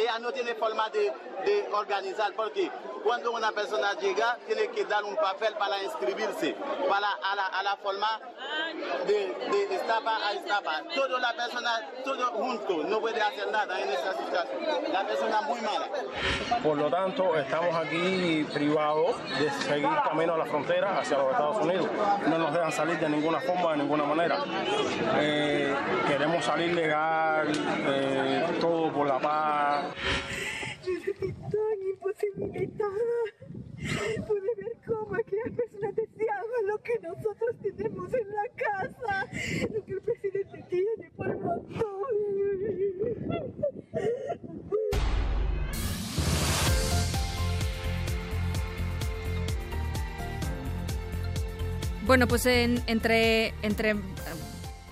Ella no tiene forma de, de organizar porque cuando una persona llega tiene que dar un papel para inscribirse, para a la, a la forma de, de a estapa. Toda la persona, todo junto, no puede hacer nada en esta situación. La persona muy mala. Por lo tanto, estamos aquí privados de seguir camino a la frontera hacia los Estados Unidos. No nos dejan salir de ninguna forma, de ninguna manera. Eh, queremos salir legal, eh, todo por la paz. Tan imposibilitada. Pude ver cómo aquellas personas deseaban lo que nosotros tenemos en la casa, lo que el presidente tiene por montón. Bueno, pues en- entre, entre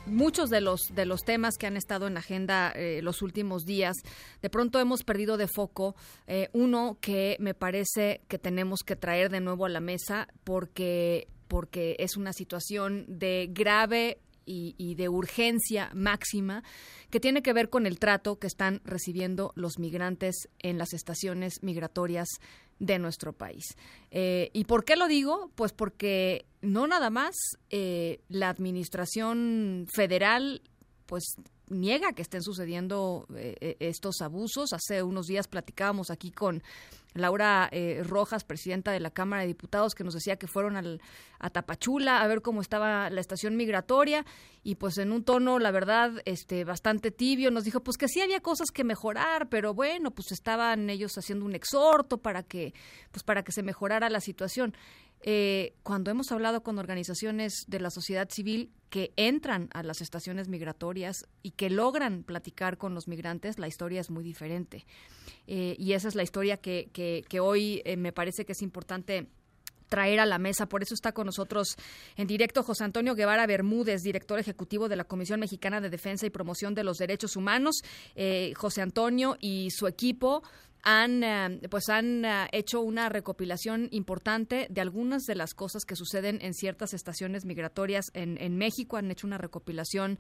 muchos de los, de los temas que han estado en la agenda eh, los últimos días, de pronto hemos perdido de foco eh, uno que me parece que tenemos que traer de nuevo a la mesa porque, porque es una situación de grave y, y de urgencia máxima que tiene que ver con el trato que están recibiendo los migrantes en las estaciones migratorias de nuestro país. Eh, ¿Y por qué lo digo? Pues porque no nada más eh, la administración federal pues niega que estén sucediendo eh, eh, estos abusos. Hace unos días platicábamos aquí con Laura eh, Rojas, presidenta de la Cámara de Diputados, que nos decía que fueron al, a Tapachula a ver cómo estaba la estación migratoria y pues en un tono, la verdad, este bastante tibio, nos dijo pues que sí había cosas que mejorar, pero bueno, pues estaban ellos haciendo un exhorto para que pues para que se mejorara la situación. Eh, cuando hemos hablado con organizaciones de la sociedad civil que entran a las estaciones migratorias y que logran platicar con los migrantes, la historia es muy diferente. Eh, y esa es la historia que, que, que hoy eh, me parece que es importante traer a la mesa. Por eso está con nosotros en directo José Antonio Guevara Bermúdez, director ejecutivo de la Comisión Mexicana de Defensa y Promoción de los Derechos Humanos. Eh, José Antonio y su equipo han eh, pues han eh, hecho una recopilación importante de algunas de las cosas que suceden en ciertas estaciones migratorias en, en México. Han hecho una recopilación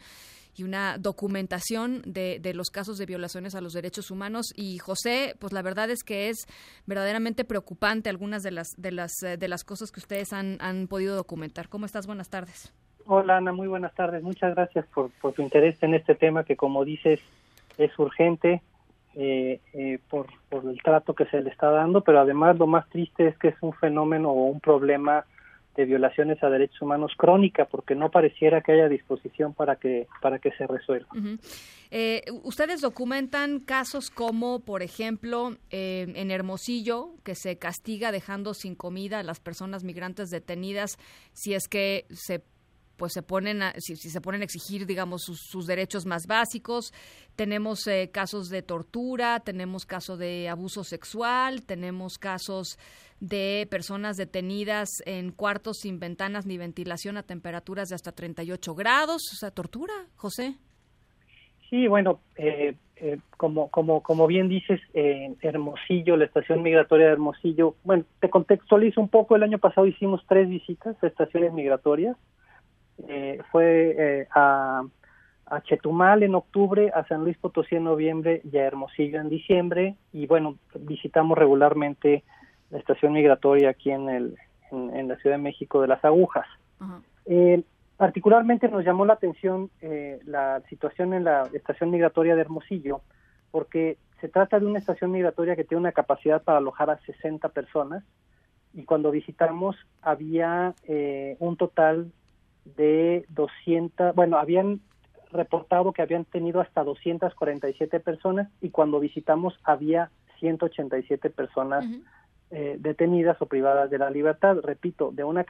y una documentación de, de, los casos de violaciones a los derechos humanos. Y José pues la verdad es que es verdaderamente preocupante algunas de las de las de las cosas que ustedes han, han podido documentar. Cómo estás buenas tardes. Hola Ana, muy buenas tardes. Muchas gracias por, por tu interés en este tema que, como dices, es urgente eh, eh, por, por el trato que se le está dando, pero además lo más triste es que es un fenómeno o un problema de violaciones a derechos humanos crónica, porque no pareciera que haya disposición para que para que se resuelva. Eh, ustedes documentan casos como, por ejemplo, eh, en Hermosillo, que se castiga dejando sin comida a las personas migrantes detenidas si es que se pues se ponen a, si, si, se ponen a exigir digamos sus, derechos más básicos. Tenemos eh, casos de tortura tenemos casos de abuso sexual tenemos casos de personas detenidas en cuartos sin ventanas ni ventilación a temperaturas de hasta 38 grados. O sea tortura José. Sí bueno eh, eh, como como como bien dices en Hermosillo la estación migratoria de Hermosillo bueno te contextualizo un poco. El año pasado hicimos tres visitas a estaciones migratorias eh, fue eh, a, a, Chetumal en octubre, a San Luis Potosí en noviembre y a Hermosillo en diciembre. Y bueno, visitamos regularmente la estación migratoria aquí en, el, en, en la Ciudad de México de las Agujas. Uh -huh. eh, particularmente nos llamó la atención eh, la situación en la estación migratoria de Hermosillo, porque se trata de una estación migratoria que tiene una capacidad para alojar a 60 personas. Y cuando visitamos había eh, un total de 200, bueno, habían reportado que habían tenido hasta 247 personas y cuando visitamos había 187 personas uh -huh. eh, detenidas o privadas de la libertad, repito, de una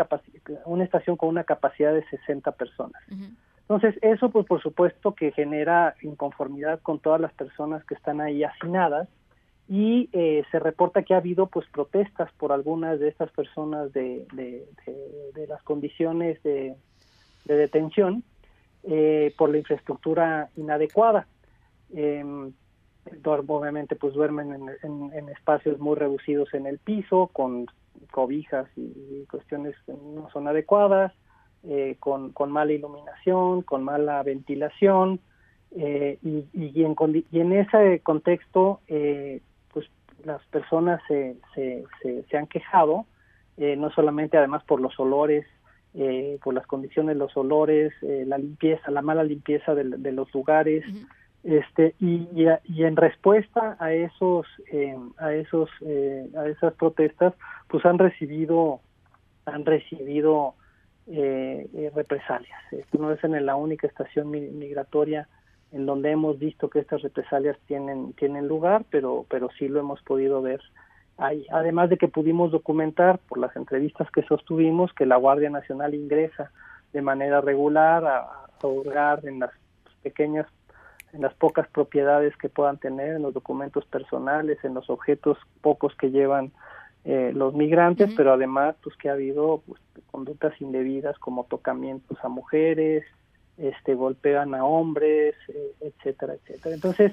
una estación con una capacidad de 60 personas. Uh -huh. Entonces, eso pues por supuesto que genera inconformidad con todas las personas que están ahí hacinadas y eh, se reporta que ha habido pues protestas por algunas de estas personas de, de, de, de las condiciones de, de detención eh, por la infraestructura inadecuada. Eh, obviamente pues duermen en, en, espacios muy reducidos en el piso, con cobijas y, cuestiones que no son adecuadas, eh, con, con, mala iluminación, con mala ventilación, eh, y, y, en, y, en, ese contexto, eh, pues las personas se, se, se, han quejado, no solamente además por los olores, por las condiciones los olores, la limpieza, la mala limpieza de, de los lugares, este y, y, en respuesta a esos a esos a esas protestas, pues han recibido han recibido eh, eh, represalias. Esto no es en la única estación migratoria en donde hemos visto que estas represalias tienen tienen lugar, pero pero sí lo hemos podido ver ahí. Además de que pudimos documentar por las entrevistas que sostuvimos que la Guardia Nacional ingresa de manera regular a, a en las pequeñas en las pocas propiedades que puedan tener, en los documentos personales, en los objetos pocos que llevan eh, los migrantes, pero además pues que ha habido pues, conductas indebidas como tocamientos a mujeres, este golpean a hombres, eh, etcétera, etcétera. Entonces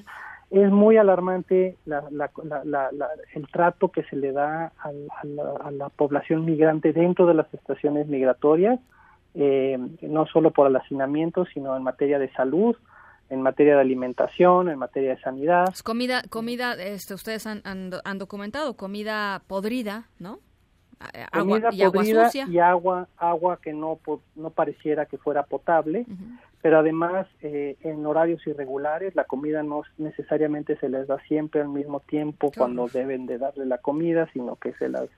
es muy alarmante la, la, la, el trato que se le da a, a, la, población migrante dentro de las estaciones migratorias, eh, no solo por el hacinamiento, sino en materia de salud, en materia de alimentación, en materia de sanidad. Pues comida, comida, este, ustedes han, han, documentado comida podrida, ¿no? Agua y agua sucia. Y agua, agua que no, no pareciera que fuera potable, pero además eh, en horarios irregulares la comida no necesariamente se les da siempre al mismo tiempo cuando deben de darle la comida, sino que se las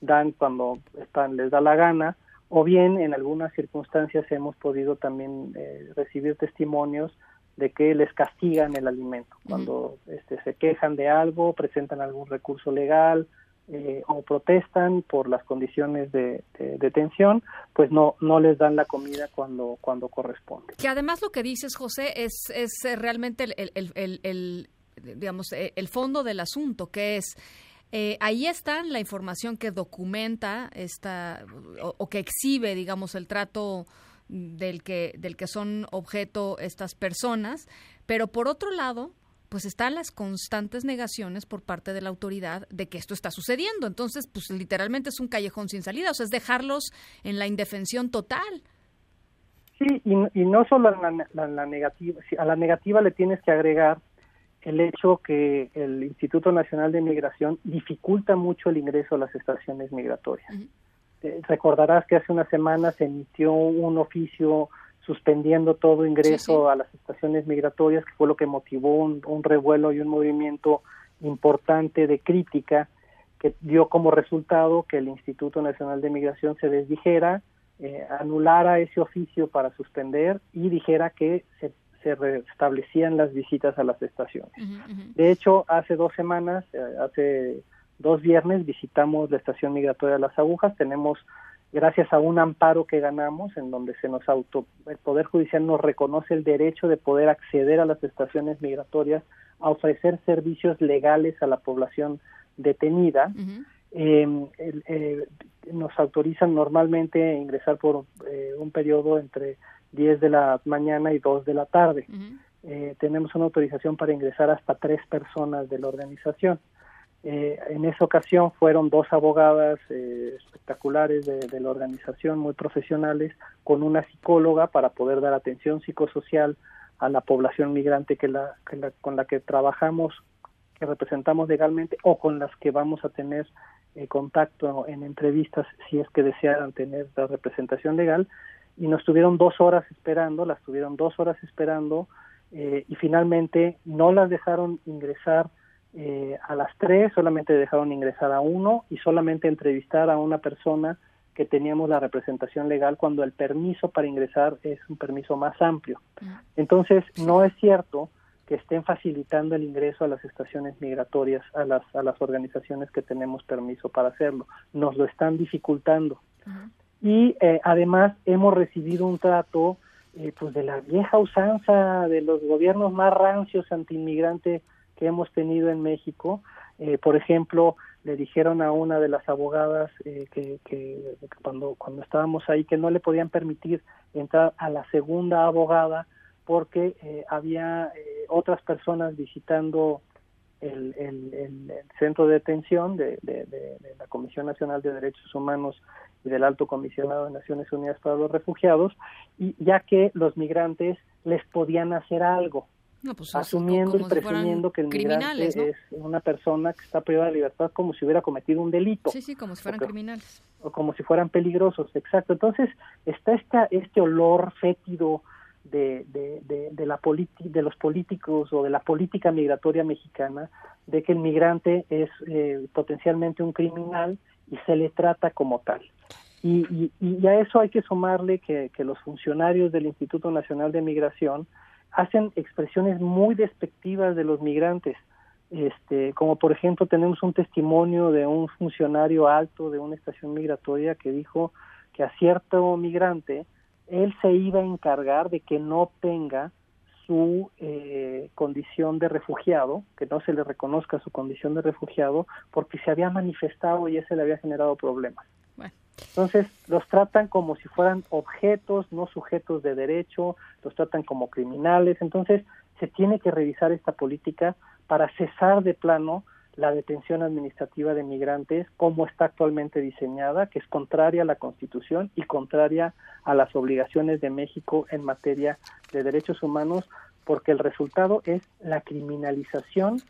dan cuando están, les da la gana. O bien en algunas circunstancias hemos podido también eh, recibir testimonios de que les castigan el alimento. Cuando este, se quejan de algo, presentan algún recurso legal eh, o protestan por las condiciones de, detención, pues no no les dan la comida cuando cuando corresponde. Que además lo que dices, José, es, es realmente el, el, digamos, e, el fondo del asunto, que es... Eh, ahí está la información que documenta esta o, o que exhibe, digamos, el trato del que, del que son objeto estas personas, pero por otro lado, pues están las constantes negaciones por parte de la autoridad de que esto está sucediendo. Entonces, pues literalmente es un callejón sin salida, o sea, es dejarlos en la indefensión total. Sí, y, no solo a la, la, negativa, a la negativa le tienes que agregar el hecho que el Instituto Nacional de Migración dificulta mucho el ingreso a las estaciones migratorias. Este, recordarás que hace una semana se emitió un oficio suspendiendo todo ingreso a las estaciones migratorias, que fue lo que motivó un, revuelo y un movimiento importante de crítica que dio como resultado que el Instituto Nacional de Migración se desdijera, eh, anulara ese oficio para suspender y dijera que se, se restablecían las visitas a las estaciones. De hecho, hace dos semanas, eh, hace dos viernes visitamos la estación migratoria de las agujas, tenemos gracias a un amparo que ganamos en donde se nos auto el poder judicial nos reconoce el derecho de poder acceder a las estaciones migratorias a ofrecer servicios legales a la población detenida. Em, eh, nos autorizan normalmente a ingresar por eh, un periodo entre 10 de la mañana y 2 de la tarde. Eh, tenemos una autorización para ingresar hasta tres personas de la organización eh, en esa ocasión fueron dos abogadas eh, espectaculares de, la organización, muy profesionales, con una psicóloga para poder dar atención psicosocial a la población migrante que la, con la que trabajamos, que representamos legalmente o con las que vamos a tener eh, contacto en entrevistas si es que desearan tener la representación legal. Y nos tuvieron dos horas esperando, las tuvieron dos horas esperando y finalmente no las dejaron ingresar eh, a las tres solamente dejaron ingresar a uno y solamente entrevistar a una persona que teníamos la representación legal cuando el permiso para ingresar es un permiso más amplio. Entonces, no es cierto que estén facilitando el ingreso a las estaciones migratorias, a las, a las organizaciones que tenemos permiso para hacerlo. Nos lo están dificultando. Y eh, además hemos recibido un trato eh, pues de la vieja usanza de los gobiernos más rancios anti-inmigrante que hemos tenido en México. Eh, por ejemplo, le dijeron a una de las abogadas eh, que, cuando, cuando estábamos ahí que no le podían permitir entrar a la segunda abogada porque eh, había otras personas visitando el, el, el, centro de detención de, de, de, la Comisión Nacional de Derechos Humanos y del Alto Comisionado de Naciones Unidas para los Refugiados, y ya que los migrantes les podían hacer algo, pues, asumiendo y presumiendo que el migrante es una persona que está privada de libertad como si hubiera cometido un delito. Sí, sí, como si fueran criminales. O como si fueran peligrosos, exacto. Entonces está esta, este olor fétido de, de, de, la de los políticos o de la política migratoria mexicana de que el migrante es eh, potencialmente un criminal y se le trata como tal. Y, y, a eso hay que sumarle que, que los funcionarios del Instituto Nacional de Migración hacen expresiones muy despectivas de los migrantes. Este, como por ejemplo tenemos un testimonio de un funcionario alto de una estación migratoria que dijo que a cierto migrante él se iba a encargar de que no tenga su eh, condición de refugiado, que no se le reconozca su condición de refugiado, porque se había manifestado y ese le había generado problemas. Entonces, los tratan como si fueran objetos, no sujetos de derecho, los tratan como criminales. Entonces, se tiene que revisar esta política para cesar de plano la detención administrativa de migrantes como está actualmente diseñada, que es contraria a la Constitución y contraria a las obligaciones de México en materia de derechos humanos, porque el resultado es la criminalización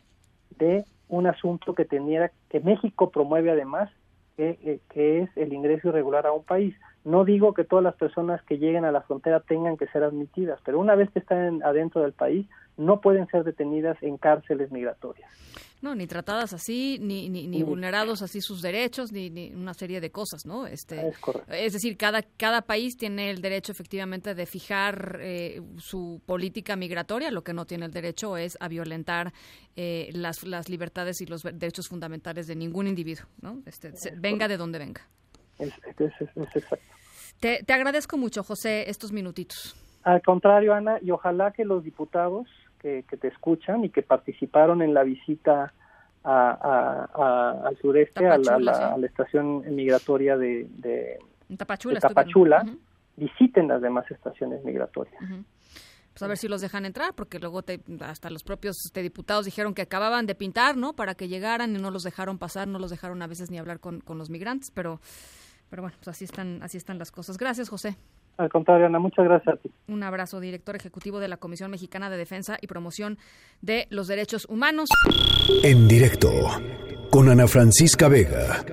de un asunto que tenía que México promueve además eh, que, es el ingreso irregular a un país. No digo que todas las personas que lleguen a la frontera tengan que ser admitidas, pero una vez que están adentro del país, no pueden ser detenidas en cárceles migratorias. No, ni tratadas así, ni, ni, vulnerados así sus derechos, ni, una serie de cosas, ¿no? Este, es, es decir, cada, cada país tiene el derecho efectivamente de fijar eh, su política migratoria, lo que no tiene el derecho es a violentar eh, las, las libertades y los derechos fundamentales de ningún individuo, ¿no? Este, venga de donde venga. Es, exacto. Te, te agradezco mucho, José, estos minutitos. Al contrario, Ana, y ojalá que los diputados que, te escuchan y que participaron en la visita al sureste, a la, estación migratoria de, de Tapachula, visiten las demás estaciones migratorias. Pues a ver si los dejan entrar, porque luego hasta los propios este, diputados dijeron que acababan de pintar, ¿no? Para que llegaran y no los dejaron pasar, no los dejaron a veces ni hablar con, con los migrantes, pero, pero bueno, pues así están, así están las cosas. Gracias, José. Al contrario, Ana, muchas gracias a ti. Un abrazo, director ejecutivo de la Comisión Mexicana de Defensa y Promoción de los Derechos Humanos. En directo, con Ana Francisca Vega.